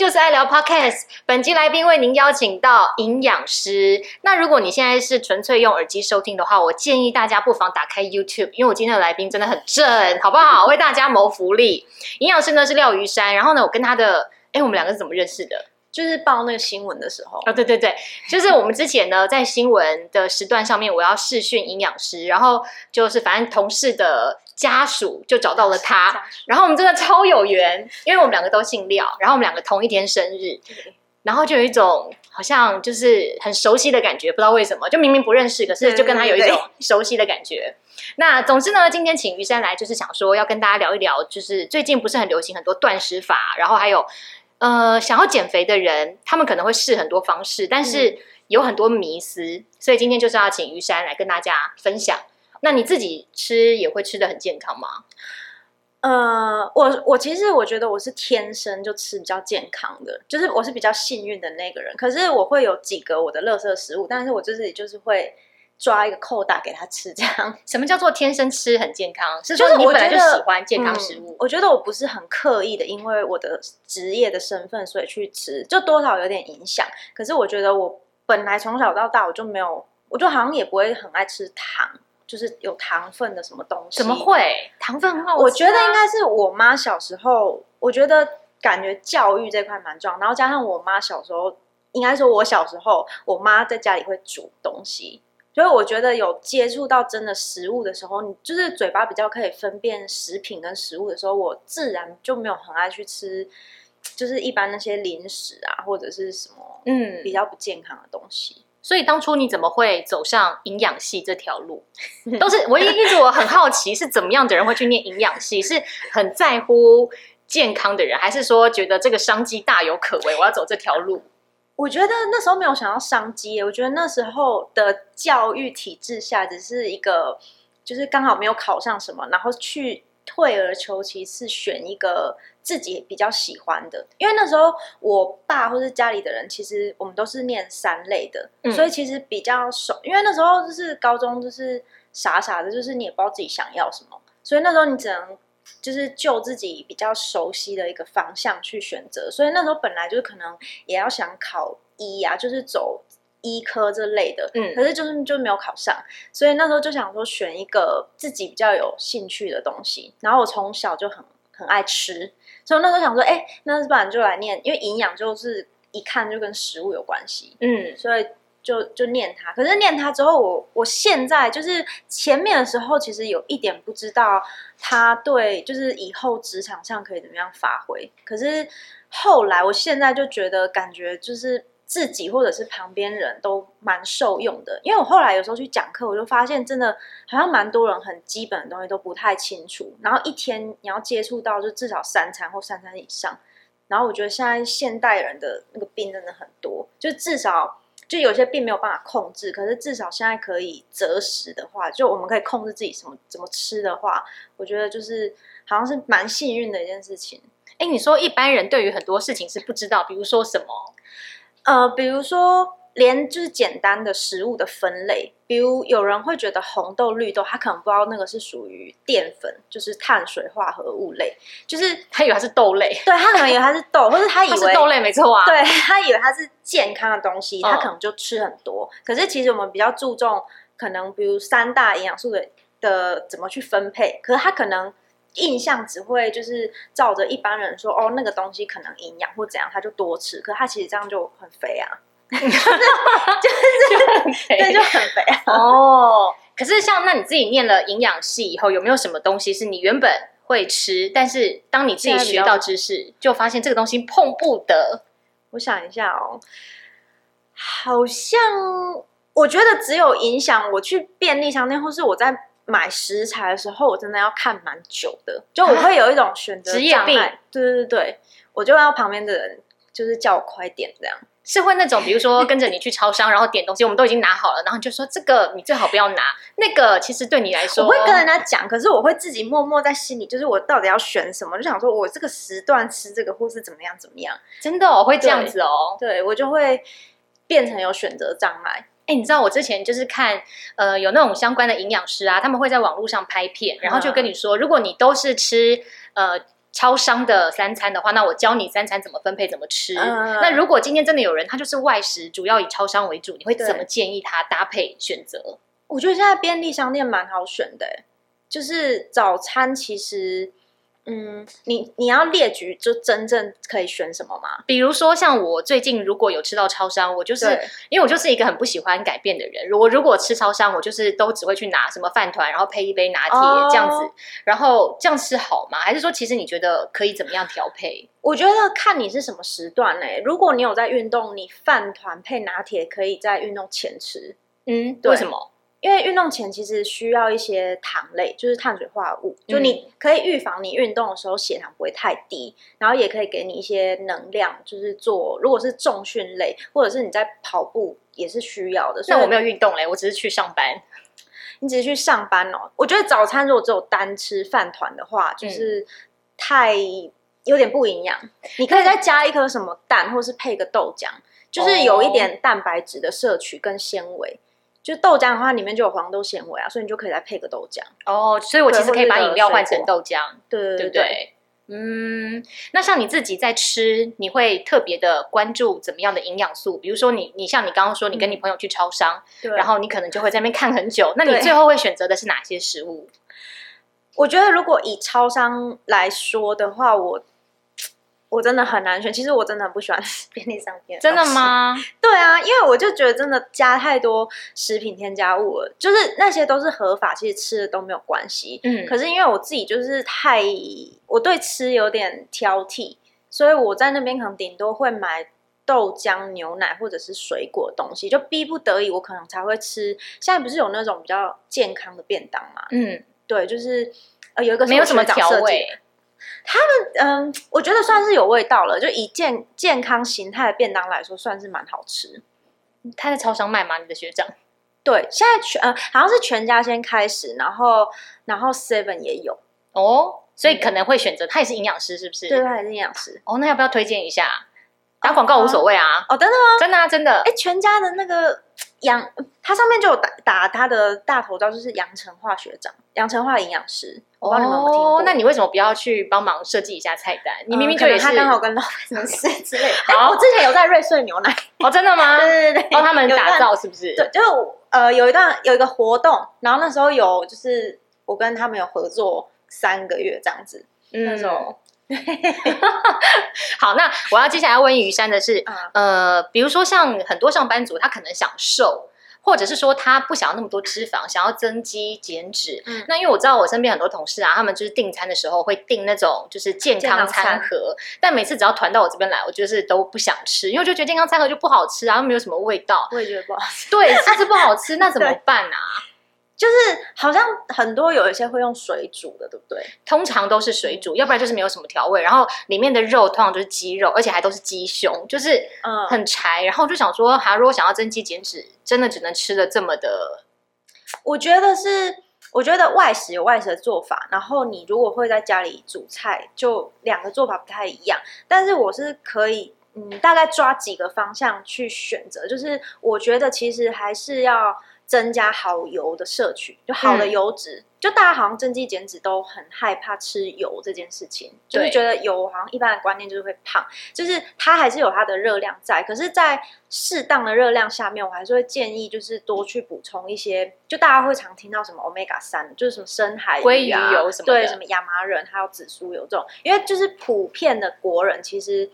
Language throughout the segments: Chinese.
就是爱聊 Podcast。本期来宾为您邀请到营养师。那如果你现在是纯粹用耳机收听的话，我建议大家不妨打开 YouTube，因为我今天的来宾真的很正，好不好？为大家谋福利。营养师呢是廖于山，然后呢，我跟他的，哎，我们两个是怎么认识的？就是报那个新闻的时候哦，对对对，就是我们之前呢在新闻的时段上面，我要试训营养师，然后就是反正同事的家属就找到了他，然后我们真的超有缘，因为我们两个都姓廖，然后我们两个同一天生日，然后就有一种好像就是很熟悉的感觉，不知道为什么，就明明不认识，可是就跟他有一种熟悉的感觉。那总之呢，今天请于山来，就是想说要跟大家聊一聊，就是最近不是很流行很多断食法，然后还有。呃，想要减肥的人，他们可能会试很多方式，但是有很多迷思，所以今天就是要请于山来跟大家分享。那你自己吃也会吃的很健康吗？呃，我我其实我觉得我是天生就吃比较健康的，就是我是比较幸运的那个人。可是我会有几个我的垃圾食物，但是我就是就是会。抓一个扣打给他吃，这样 什么叫做天生吃很健康？是说你本来就喜欢健康食物？我觉得我不是很刻意的，因为我的职业的身份，所以去吃，就多少有点影响。可是我觉得我本来从小到大我就没有，我就好像也不会很爱吃糖，就是有糖分的什么东西。怎么会？糖分很好我觉得应该是我妈小时候，我觉得感觉教育这块蛮重要，然后加上我妈小时候，应该说我小时候，我妈在家里会煮东西。所以我觉得有接触到真的食物的时候，你就是嘴巴比较可以分辨食品跟食物的时候，我自然就没有很爱去吃，就是一般那些零食啊或者是什么嗯比较不健康的东西。所以当初你怎么会走上营养系这条路？都是我一一直我很好奇，是怎么样的人会去念营养系？是很在乎健康的人，还是说觉得这个商机大有可为，我要走这条路？我觉得那时候没有想到商机，我觉得那时候的教育体制下，只是一个就是刚好没有考上什么，然后去退而求其次选一个自己比较喜欢的。因为那时候我爸或是家里的人，其实我们都是念三类的，所以其实比较熟。因为那时候就是高中，就是傻傻的，就是你也不知道自己想要什么，所以那时候你只能。就是就自己比较熟悉的一个方向去选择，所以那时候本来就是可能也要想考医啊，就是走医科这类的，嗯，可是就是就没有考上，所以那时候就想说选一个自己比较有兴趣的东西。然后我从小就很很爱吃，所以那时候想说，哎，那不然就来念，因为营养就是一看就跟食物有关系，嗯，所以。就就念它，可是念它之后，我我现在就是前面的时候，其实有一点不知道它对，就是以后职场上可以怎么样发挥。可是后来，我现在就觉得感觉就是自己或者是旁边人都蛮受用的，因为我后来有时候去讲课，我就发现真的好像蛮多人很基本的东西都不太清楚，然后一天你要接触到就至少三餐或三餐以上，然后我觉得现在现代人的那个病真的很多，就至少。就有些病没有办法控制，可是至少现在可以择食的话，就我们可以控制自己什么怎么吃的话，我觉得就是好像是蛮幸运的一件事情。哎，你说一般人对于很多事情是不知道，比如说什么？呃，比如说。连就是简单的食物的分类，比如有人会觉得红豆、绿豆，他可能不知道那个是属于淀粉，就是碳水化合物类，就是他以为它是豆类，对他可能以为它是豆，或者他以为是豆类没错啊，对他以为它是健康的东西，他可能就吃很多。可是其实我们比较注重可能比如三大营养素的的怎么去分配，可是他可能印象只会就是照着一般人说哦那个东西可能营养或怎样，他就多吃，可他其实这样就很肥啊。就是对，就很肥啊哦。可是像那你自己念了营养系以后，有没有什么东西是你原本会吃，但是当你自己学到知识，就发现这个东西碰不得？我想一下哦，好像我觉得只有影响我去便利商店，或是我在买食材的时候，我真的要看蛮久的，就我会有一种选择 障碍。对对对对，我就要旁边的人就是叫我快点这样。是会那种，比如说跟着你去超商，然后点东西，我们都已经拿好了，然后就说这个你最好不要拿，那个其实对你来说，我会跟人家讲，可是我会自己默默在心里，就是我到底要选什么，就想说我这个时段吃这个，或是怎么样怎么样，真的我会这样子哦，对我就会变成有选择障碍。哎，你知道我之前就是看呃有那种相关的营养师啊，他们会在网络上拍片，然后就跟你说，如果你都是吃呃。超商的三餐的话，那我教你三餐怎么分配，怎么吃。嗯那如果今天真的有人他就是外食，主要以超商为主，你会怎么建议他搭配选择？我觉得现在便利商店蛮好选的欸，就是早餐其实，嗯，你你要列举就真正可以选什么吗？比如说像我最近如果有吃到超商，我就是因为我就是一个很不喜欢改变的人。如果如果吃超商，我就是都只会去拿什么饭团，然后配一杯拿铁、哦这样子。然后这样吃好吗？还是说其实你觉得可以怎么样调配？我觉得看你是什么时段呢、如果你有在运动，你饭团配拿铁可以在运动前吃，嗯，为什么？因为运动前其实需要一些糖类，就是碳水化合物，就嗯你可以预防你运动的时候血糖不会太低，然后也可以给你一些能量，就是做如果是重训类或者是你在跑步也是需要的。所以那我没有运动嘞，我只是去上班。你只是去上班哦。我觉得早餐如果只有单吃饭团的话，就是太有点不营养。你可以再加一颗什么蛋，或是配个豆浆，就是有一点蛋白质的摄取跟纤维。就豆浆的话，里面就有黄豆纤维啊，所以你就可以再配个豆浆。哦，所以我其实可以把饮料换成豆浆，对对对不对？嗯，那像你自己在吃，你会特别的关注怎么样的营养素？比如说你，你像你刚刚说，你跟你朋友去超商，对，然后你可能就会在那边看很久。那你最后会选择的是哪些食物？我觉得如果以超商来说的话，我我真的很难选。其实我真的很不喜欢 便利商店，真的？吗？对啊，因为我就觉得真的加太多食品添加物了，就是那些都是合法，其实吃的都没有关系。嗯，可是因为我自己就是太，我对吃有点挑剔，所以我在那边可能顶多会买豆浆、牛奶或者是水果的东西，就逼不得已我可能才会吃。现在不是有那种比较健康的便当嘛？嗯，对，就是呃有一个是没有什么调味的。嗯，我觉得算是有味道了，就以健健康形态的便当来说，算是蛮好吃。他在超商卖吗？你的学长？对，现在全呃好像是全家先开始，然后然后 Seven 也有，哦，所以可能会选择他也是营养师，是不是？对，他也是营养师。哦，那要不要推荐一下？打广告无所谓啊，哦，真的吗？真的啊，真的。哎，全家的那个杨，它上面就有打打他的大头照，就是杨成化学长，杨成化营养师。我帮你们有没有听过？哦，那你为什么不要去帮忙设计一下菜单？你明明嗯就也是、可能他刚好跟老板什么事 之类的。好哎我之前有在瑞穗牛奶，哦，真的吗？对对对，帮他们打造是不是？对，就是呃有一段有一个活动，然后那时候有就是我跟他们有合作三个月这样子，嗯那时候 好，那我要接下来问于山的是，啊呃，比如说像很多上班族，他可能想瘦。或者是说他不想要那么多脂肪，想要增肌减脂。嗯那因为我知道我身边很多同事啊，他们就是订餐的时候会订那种就是健康餐盒，但每次只要团到我这边来，我就是都不想吃，因为我就觉得健康餐盒就不好吃啊，又没有什么味道。我也觉得不好吃，对，吃吃不好吃，那怎么 对办啊？就是好像很多有一些会用水煮的，对不对？通常都是水煮，要不然就是没有什么调味，然后里面的肉通常就是鸡肉，而且还都是鸡胸，就是嗯很柴。然后我就想说，哈，如果想要增肌减脂，真的只能吃的这么的，我觉得是，我觉得外食有外食的做法，然后你如果会在家里煮菜，就两个做法不太一样。但是我是可以，嗯，大概抓几个方向去选择，就是我觉得其实还是要增加好油的摄取，就好的嗯油脂。就大家好像增肌减脂都很害怕吃油这件事情，就是对觉得油好像一般的观念就是会胖，就是它还是有它的热量在，可是，在适当的热量下面，我还是会建议就是多去补充一些，就大家会常听到什么 omega 三，就是什么深海鲑鱼油什么的对，什么亚麻仁还有紫苏油这种，因为就是普遍的国人其实。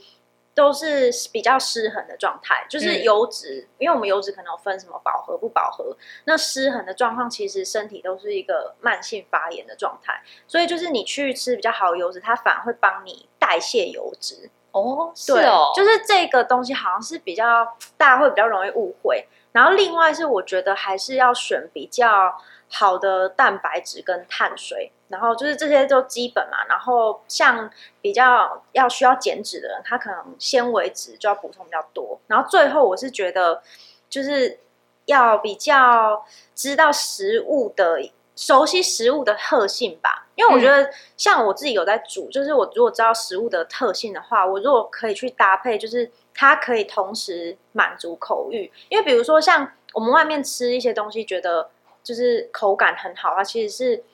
都是比较失衡的状态，就是嗯油脂，因为我们油脂可能有分什么饱和不饱和，那失衡的状况，其实身体都是一个慢性发炎的状态，所以就是你去吃比较好的油脂，它反而会帮你代谢油脂。哦，是对，哦，就是这个东西好像是比较大家会比较容易误会。然后另外是我觉得还是要选比较好的蛋白质跟碳水，然后就是这些都基本嘛。然后像比较要需要减脂的人，他可能纤维质就要补充比较多。然后最后我是觉得就是要比较知道食物的熟悉食物的特性吧，因为我觉得像我自己有在煮，就是我如果知道食物的特性的话，我如果可以去搭配，就是它可以同时满足口欲。因为比如说像我们外面吃一些东西，觉得就是口感很好，啊其实是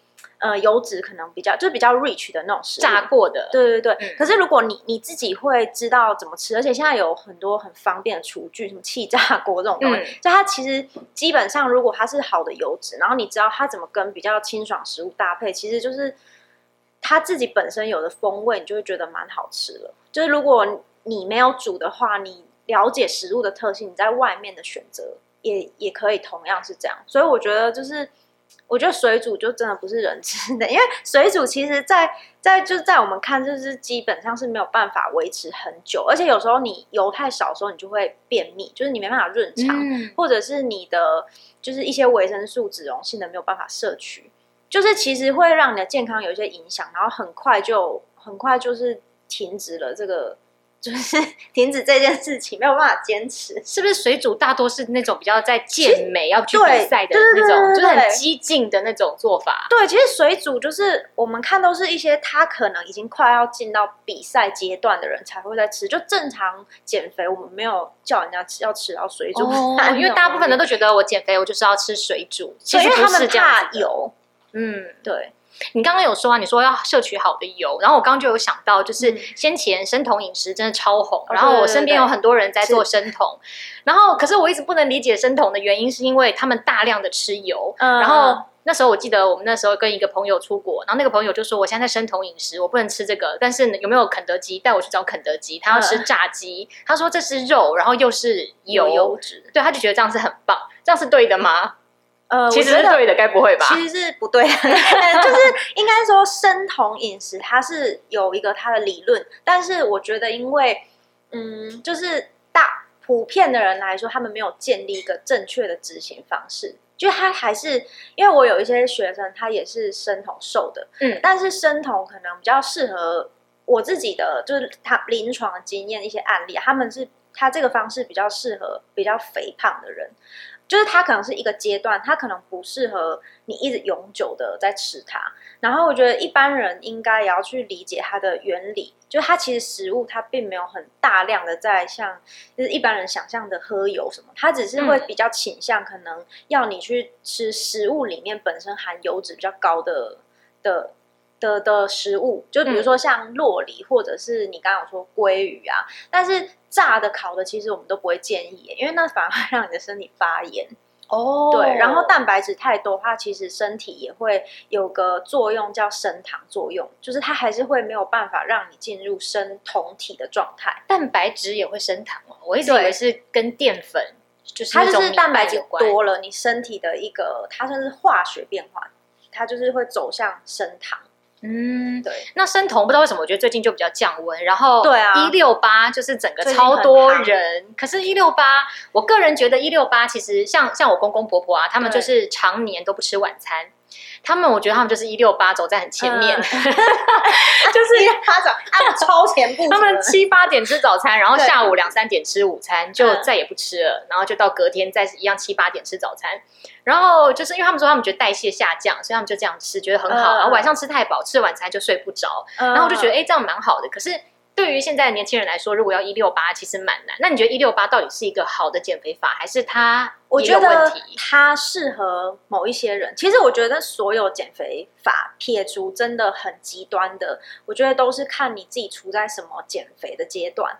呃油脂可能比较就是比较 rich 的那种食物。炸过的，对对对，嗯可是如果你你自己会知道怎么吃，而且现在有很多很方便的厨具，什么气炸锅这种东西，嗯就它其实基本上如果它是好的油脂，然后你知道它怎么跟比较清爽食物搭配，其实就是它自己本身有的风味，你就会觉得蛮好吃了。就是如果你没有煮的话，你了解食物的特性，你在外面的选择也也可以同样是这样。所以我觉得就是。我觉得水煮就真的不是人吃的，因为水煮其实在，在就是在我们看，就是基本上是没有办法维持很久，而且有时候你油太少的时候，你就会便秘，就是你没办法润肠，嗯，或者是你的就是一些维生素、脂溶性的没有办法摄取，就是其实会让你的健康有一些影响，然后很快就很快就是停止了这个，就是 停止这件事情，没有办法坚持。是不是水煮大多是那种比较在健美要去对比赛的那种，就是很激进的那种做法？对，其实水煮就是我们看都是一些他可能已经快要进到比赛阶段的人才会在吃，就正常减肥，我们没有叫人家吃要吃到水煮，哦，因为大部分人都觉得我减肥我就是要吃水煮，其，实因为他们。怕油，嗯，对，你刚刚有说啊，你说要摄取好的油，然后我刚刚就有想到，就是嗯先前生酮饮食真的超红，哦然后我身边有很多人在做生酮，然后可是我一直不能理解生酮的原因，是因为他们大量的吃油，嗯然后。那时候我记得我们那时候跟一个朋友出国，然后那个朋友就说：“我现在在生酮饮食，我不能吃这个，但是有没有肯德基带我去找肯德基？他要吃炸鸡，他说这是肉，然后又是油，有油脂，对，他就觉得这样是很棒，这样是对的吗？呃，其实是对的，该不会吧？其实是不对的，就是应该说生酮饮食它是有一个它的理论，但是我觉得因为嗯，就是大普遍的人来说，他们没有建立一个正确的执行方式。就他还是，因为我有一些学生，他也是生酮瘦的，嗯但是生酮可能比较适合我自己的，就是他临床的经验一些案例，他们是他这个方式比较适合比较肥胖的人，就是它可能是一个阶段，它可能不适合你一直永久的在吃它。然后我觉得一般人应该也要去理解它的原理，就是它其实食物它并没有很大量的在像就是一般人想象的喝油什么，它只是会嗯比较倾向可能要你去吃食物里面本身含油脂比较高的的。的的食物，就比如说像洛梨，或者是你刚刚有说鲑鱼啊，但是炸的、烤的，其实我们都不会建议，因为那反而会让你的身体发炎。哦对，然后蛋白质太多的话，其实身体也会有个作用叫升糖作用，就是它还是会没有办法让你进入生酮体的状态。蛋白质也会升糖哦，我一直以为是跟淀粉，就是它就是蛋白质多了，你身体的一个它算是化学变化，它就是会走向升糖。嗯，对，那生酮不知道为什么，我觉得最近就比较降温，然后对啊。一六八就是整个超多人，可是，一六八，我个人觉得一六八其实像像我公公婆婆啊，他们就是常年都不吃晚餐，他们我觉得他们就是一六八走在很前面，嗯 就是他长他们超前部他们七八点吃早餐，然后下午两三点吃午餐，就嗯再也不吃了，然后就到隔天再一样七八点吃早餐。然后就是因为他们说他们觉得代谢下降，所以他们就这样吃，觉得很好。嗯然后晚上吃太饱，吃晚餐就睡不着。嗯，然后我就觉得，哎，这样蛮好的。可是对于现在的年轻人来说，如果要一六八，其实蛮难。那你觉得一六八到底是一个好的减肥法，还是它也我觉得有问题？它适合某一些人。其实我觉得所有减肥法撇除真的很极端的，我觉得都是看你自己处在什么减肥的阶段。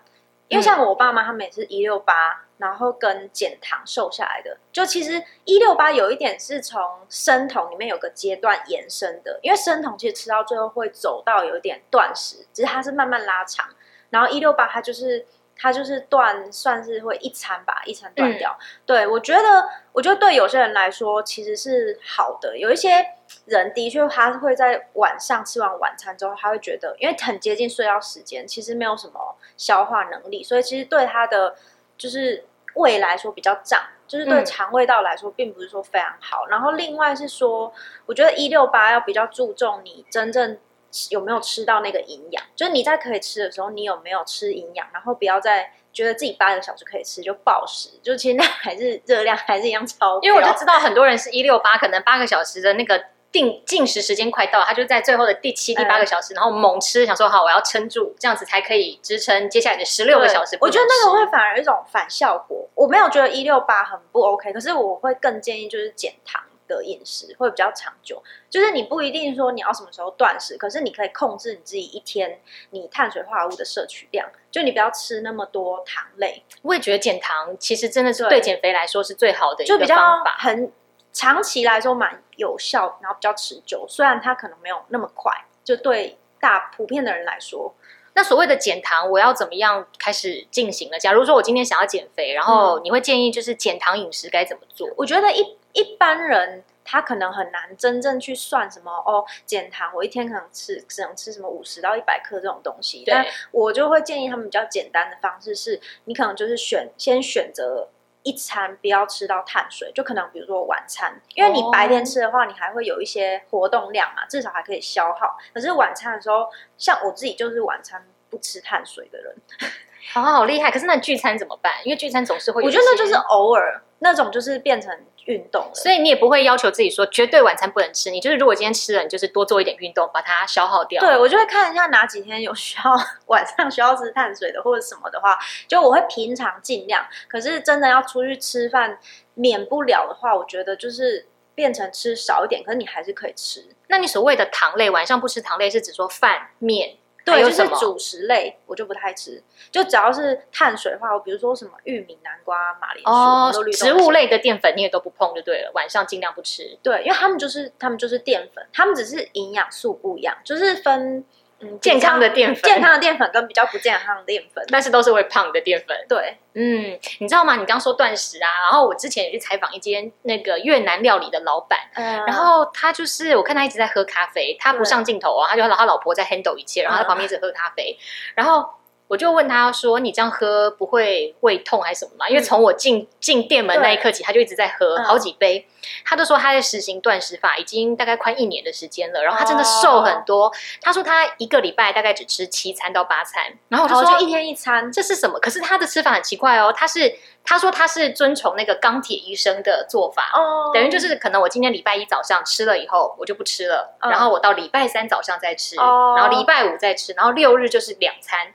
因为像我爸妈他们也是一六八，然后跟减糖瘦下来的。就其实一六八有一点是从生酮里面有个阶段延伸的，因为生酮其实吃到最后会走到有一点断食，只是它是慢慢拉长。然后一六八它就是它就是断，算是会一餐吧，一餐断掉。对我觉得，我觉得对有些人来说其实是好的。有一些人的确他会在晚上吃完晚餐之后，他会觉得因为很接近睡觉时间，其实没有什么消化能力，所以其实对他的就是胃来说比较胀。就是对嗯肠胃道来说，并不是说非常好。然后另外是说，我觉得一六八要比较注重你真正有没有吃到那个营养，就是你在可以吃的时候，你有没有吃营养，然后不要再觉得自己八个小时可以吃就暴食，就其实那还是热量还是一样超标。因为我就知道很多人是一六八，可能八个小时的那个定进食时间快到，他就在最后的第七、第八个小时，然后猛吃，想说好我要撑住，这样子才可以支撑接下来的十六个小时。我觉得那个会反而有一种反效果。我没有觉得一六八很不 OK，可是我会更建议就是减糖的饮食会比较长久。就是你不一定说你要什么时候断食，可是你可以控制你自己一天你碳水化合物的摄取量，就你不要吃那么多糖类。我也觉得减糖其实真的是对对减肥来说是最好的一个就比较方法。很长期来说蛮有效，然后比较持久。虽然它可能没有那么快，就对大普遍的人来说，那所谓的减糖，我要怎么样开始进行呢？假如说我今天想要减肥，然后嗯你会建议就是减糖饮食该怎么做？我觉得一一般人他可能很难真正去算什么哦，减糖我一天可能吃只能吃什么五十到一百克这种东西。但我就会建议他们比较简单的方式是，你可能就是选先选择。一餐不要吃到碳水，就可能比如说晚餐，因为你白天吃的话，你还会有一些活动量嘛，至少还可以消耗。可是晚餐的时候，像我自己就是晚餐不吃碳水的人，好 好厉害！可是那聚餐怎么办？因为聚餐总是会我觉得那就是偶尔那种，就是变成运动了。所以你也不会要求自己说绝对晚餐不能吃，你就是如果今天吃了，你就是多做一点运动，把它消耗掉。对，我就会看一下哪几天有需要晚上需要吃碳水的或者什么的话，就我会平常尽量。可是真的要出去吃饭，免不了的话，我觉得就是变成吃少一点，可是你还是可以吃。那你所谓的糖类，晚上不吃糖类是指说饭面？还对，就是主食类我就不太吃，就只要是碳水的话，我比如说什么玉米、南瓜、马铃薯，植物类的淀粉你也都不碰就对了，晚上尽量不吃。对，因为他们就是他们就是淀粉，他们只是营养素不一样，就是分嗯健康的淀粉健康的淀粉跟比较不健康的淀粉。但是都是会胖的淀粉。对，嗯，你知道吗？你刚说断食啊，然后我之前也去采访一间那个越南料理的老板，嗯然后他就是我看他一直在喝咖啡，他不上镜头啊，他就他老婆在 handle 一切，然后他嗯旁边一直喝咖啡，然后。我就问他说：“你这样喝不会胃痛还是什么吗？”因为从我进进店门那一刻起，他就一直在喝嗯好几杯。他就说他在实行断食法已经大概快一年的时间了，然后他真的瘦很多。他说他一个礼拜大概只吃七餐到八餐，然后我就说就一天一餐，这是什么？可是他的吃法很奇怪哦，他是他说他是遵从那个钢铁医生的做法，哦等于就是可能我今天礼拜一早上吃了以后，我就不吃了，嗯然后我到礼拜三早上再吃，哦然后礼拜五再吃，然后六日就是两餐。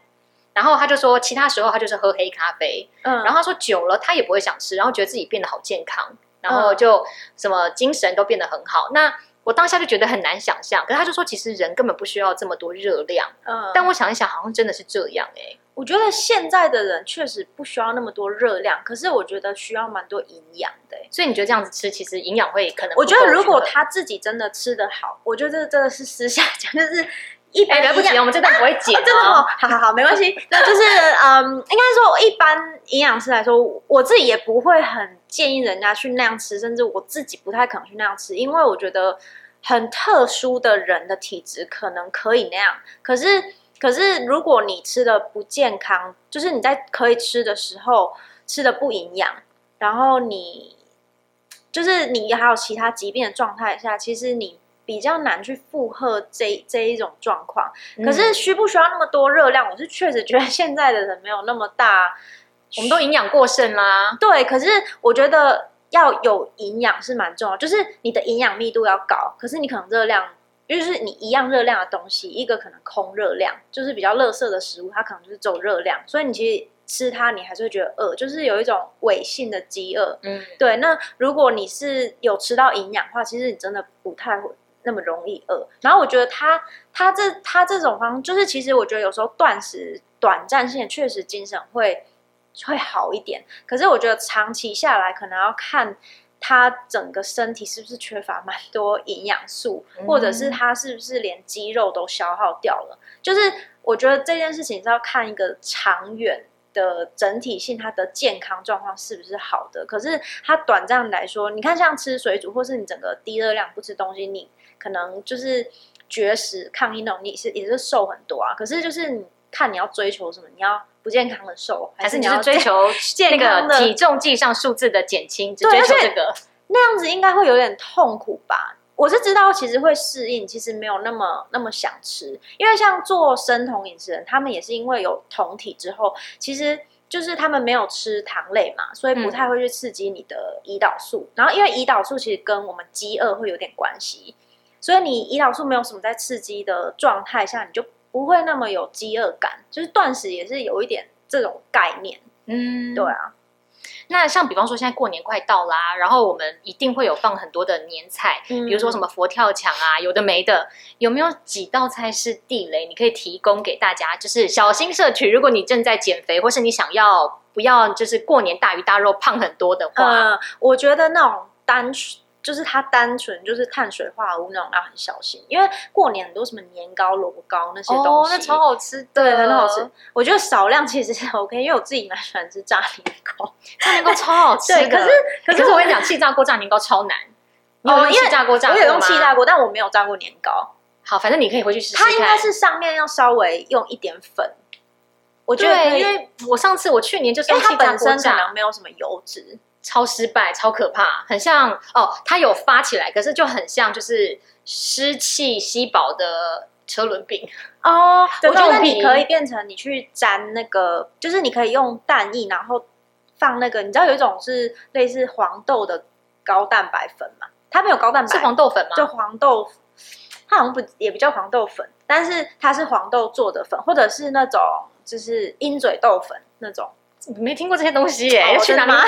然后他就说，其他时候他就是喝黑咖啡，嗯，然后他说久了他也不会想吃，然后觉得自己变得好健康，然后嗯就什么精神都变得很好。那我当下就觉得很难想象，可是他就说，其实人根本不需要这么多热量。嗯，但我想一想，好像真的是这样哎、我觉得现在的人确实不需要那么多热量，可是我觉得需要蛮多营养的欸。所以你觉得这样子吃，其实营养会可能我觉得如果他自己真的吃得好，我觉得这真的是私下讲，就是一般哎来不及了，我们这段不会剪哦真的哦哦。，好好好，没关系。那就是嗯，应该说一般营养师来说，我自己也不会很建议人家去那样吃，甚至我自己不太可能去那样吃，因为我觉得很特殊的人的体质可能可以那样，可是可是如果你吃的不健康，就是你在可以吃的时候吃的不营养，然后你就是你还有其他疾病的状态下，其实你。比较难去负荷这这一种状况，可是嗯需不需要那么多热量？我是确实觉得现在的人没有那么大，我们都营养过剩啦。对。可是我觉得要有营养是蛮重要，就是你的营养密度要高，可是你可能热量，就是你一样热量的东西，一个可能空热量，就是比较垃圾的食物，它可能就是走热量，所以你其实吃它，你还是会觉得饿，就是有一种伪性的饥饿。嗯，对，那如果你是有吃到营养的话，其实你真的不太会那么容易饿。然后我觉得他他这他这种方，就是其实我觉得有时候断食短暂性确实精神会会好一点，可是我觉得长期下来可能要看。他整个身体是不是缺乏蛮多营养素，嗯或者是他是不是连肌肉都消耗掉了？就是我觉得这件事情是要看一个长远的整体性，他的健康状况是不是好的。可是他短暂来说，你看像吃水煮，或是你整个低热量不吃东西，你可能就是绝食抗议那种，你是也是瘦很多啊。可是就是你看你要追求什么，你要不健康的瘦，还是你要追求健 那个康的体重计上数字的减轻，只追求这个。那样子应该会有点痛苦吧？我是知道，其实会适应，其实没有那么那么想吃，因为像做生酮饮食人，他们也是因为有酮体之后，其实就是他们没有吃糖类嘛，所以不太会去刺激你的胰岛素。然后因为胰岛素其实跟我们饥饿会有点关系，所以你胰岛素没有什么在刺激的状态下，你就不会那么有饥饿感。就是断食也是有一点这种概念，嗯，对啊。那像比方说现在过年快到啦，然后我们一定会有放很多的年菜，嗯比如说什么佛跳墙啊，有的没的，有没有几道菜是地雷？你可以提供给大家，就是小心摄取。如果你正在减肥，或是你想要不要就是过年大鱼大肉胖很多的话，呃，我觉得那种单纯就是它单纯就是碳水化合物那种要很小心，因为过年很多什么年糕、萝卜糕那些东哦，西，那超好吃的，对，很好吃。。我觉得少量其实是 OK，因为我自己蛮喜欢吃炸年糕。炸年糕超好吃的，对，可是可是我跟你讲，气炸锅炸年糕超难。哦因为用气炸锅炸我？有用气炸。锅，但我没有炸过年糕。好，反正你可以回去试试看。它应该是上面要稍微用一点粉，我觉得因为我上次我去年就是因为它用气炸锅本身可炸，能没有什么油脂。超失败，超可怕，很像哦，它有发起来，可是就很像就是湿气稀薄的车轮饼。哦，我觉得你可以变成你去沾那个，就是你可以用蛋液，然后放那个，你知道有一种是类似黄豆的高蛋白粉嘛？它没有高蛋白，是黄豆粉吗？就黄豆，它好像不也不叫黄豆粉，但是它是黄豆做的粉，或者是那种就是鹰嘴豆粉那种。没听过这些东西耶，哦要去哪里买？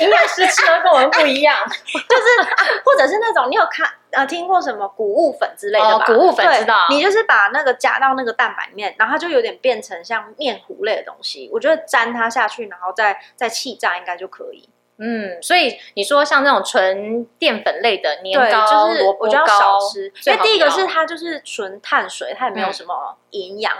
营养师吃的跟我们不一样。就是或者是那种你有看呃听过什么谷物粉之类的吧？哦谷物粉对知道你就是把那个加到那个蛋白里面，然后它就有点变成像面糊类的东西。我觉得沾它下去，然后再再气炸应该就可以。嗯，所以你说像那种纯淀粉类的年对，糕、就是萝卜我觉得要糕少吃，因为第一个是它就是纯碳水，它也没有嗯什么营养。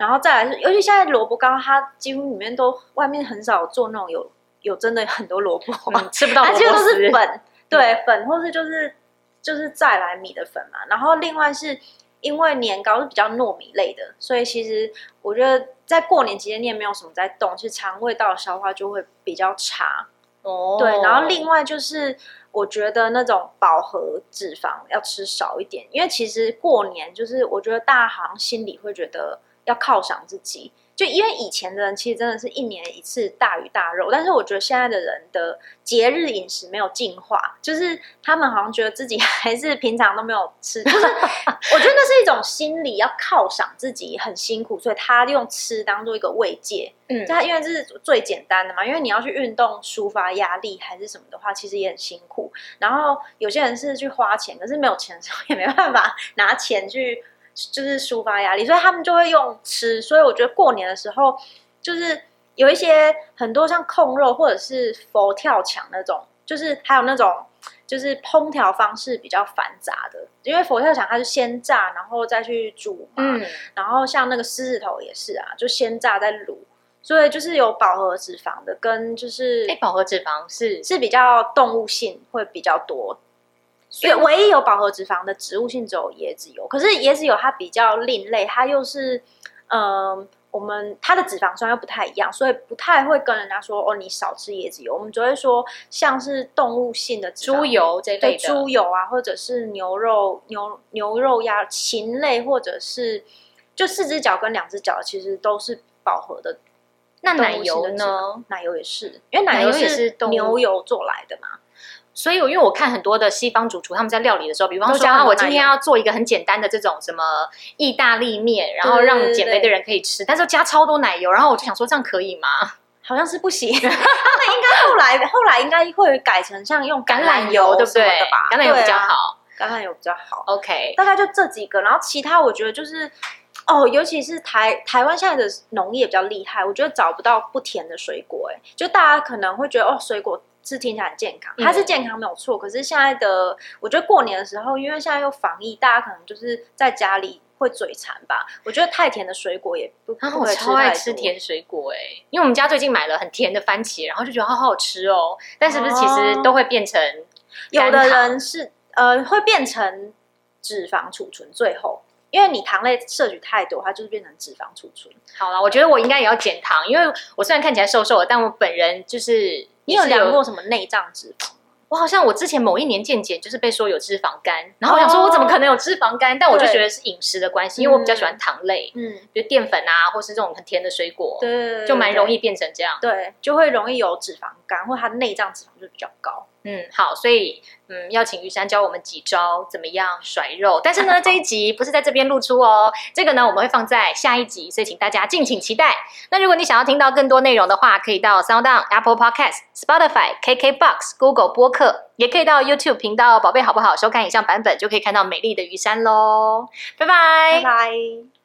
然后再来是，尤其现在萝卜糕，它几乎里面都外面很少做那种有有真的很多萝卜，嗯 吃不到萝卜丝是粉，对粉或是就是就是再来米的粉嘛。然后另外是因为年糕是比较糯米类的，所以其实我觉得在过年期间你也没有什么在动，其实肠胃道消化就会比较差。哦。对，然后另外就是我觉得那种饱和脂肪要吃少一点，因为其实过年就是我觉得大家好像心里会觉得要犒赏自己，就因为以前的人其实真的是一年一次大鱼大肉，但是我觉得现在的人的节日饮食没有进化，就是他们好像觉得自己 还是平常都没有吃，就是我觉得那是一种心理要犒赏自己很辛苦，所以他用吃当做一个慰藉。嗯，他因为这是最简单的嘛，因为你要去运动抒发压力还是什么的话，其实也很辛苦。然后有些人是去花钱，可是没有钱的时候也没办法拿钱去就是抒发压力，所以他们就会用吃。所以我觉得过年的时候，就是有一些很多像控肉或者是佛跳墙那种，就是还有那种。就是烹调方式比较繁杂的，因为佛跳墙它是先炸，然后再去煮嘛，嗯，然后像那个狮子头也是啊，就先炸再卤，所以就是有饱和脂肪的，跟就是哎，饱和脂肪是是比较动物性会比较多。所以唯一有饱和脂肪的植物性只有椰子油，可是椰子油它比较另类，它又是嗯、呃我们它的脂肪酸又不太一样，所以不太会跟人家说哦，你少吃椰子油。我们只会说像是动物性的脂肪猪油这对类的，猪油啊，或者是牛肉、牛牛肉呀、禽类，或者是就四只脚跟两只脚，其实都是饱和的。那奶油呢？？奶油也是，因为奶奶油也是牛油做来的嘛。所以，因为我看很多的西方主厨他们在料理的时候，比方说啊，我今天要做一个很简单的这种什么意大利面，然后让减肥的人可以吃，但是加超多奶油，然后我就想说这样可以吗？好像是不行，他们应该后来后来应该会改成像用橄榄榄油 对不对？橄榄油比较好。橄榄油比较好。OK，大概就这几个，然后其他我觉得就是哦，尤其是台台湾现在的农业比较厉害，我觉得找不到不甜的水果，哎，就大家可能会觉得哦，水果是听起来很健康，嗯它是健康没有错，可是现在的我觉得过年的时候，因为现在又防疫，大家可能就是在家里。会嘴馋吧？我觉得太甜的水果也不然后我超爱吃甜水果哎、因为我们家最近买了很甜的番茄，然后就觉得好好吃哦。但是不是其实都会变成有的人是呃会变成脂肪储存，最后因为你糖类摄取太多，它就是变成脂肪储存。好了？我觉得我应该也要减糖，因为我虽然看起来瘦瘦的，但我本人就是你有量过什么内脏脂肪？我好像我之前某一年健检就是被说有脂肪肝，然后我想说我怎么可能有脂肪肝？但我就觉得是饮食的关系，因为我比较喜欢糖类，嗯，比如淀粉啊，或是这种很甜的水果，对，就蛮容易。变成这样。对，就会容易有脂肪肝，或者它内脏脂肪就比较高。嗯，好，所以嗯，要请玉山教我们几招怎么样甩肉。但是呢，这一集不是在这边露出哦，这个呢我们会放在下一集，所以请大家敬请期待。那如果你想要听到更多内容的话，可以到 Sound On、Apple Podcast、Spotify、KKBox、Google 播客，也可以到 YouTube 频道“宝贝好不好”收看影像版本，就可以看到美丽的玉山喽。拜拜，拜拜。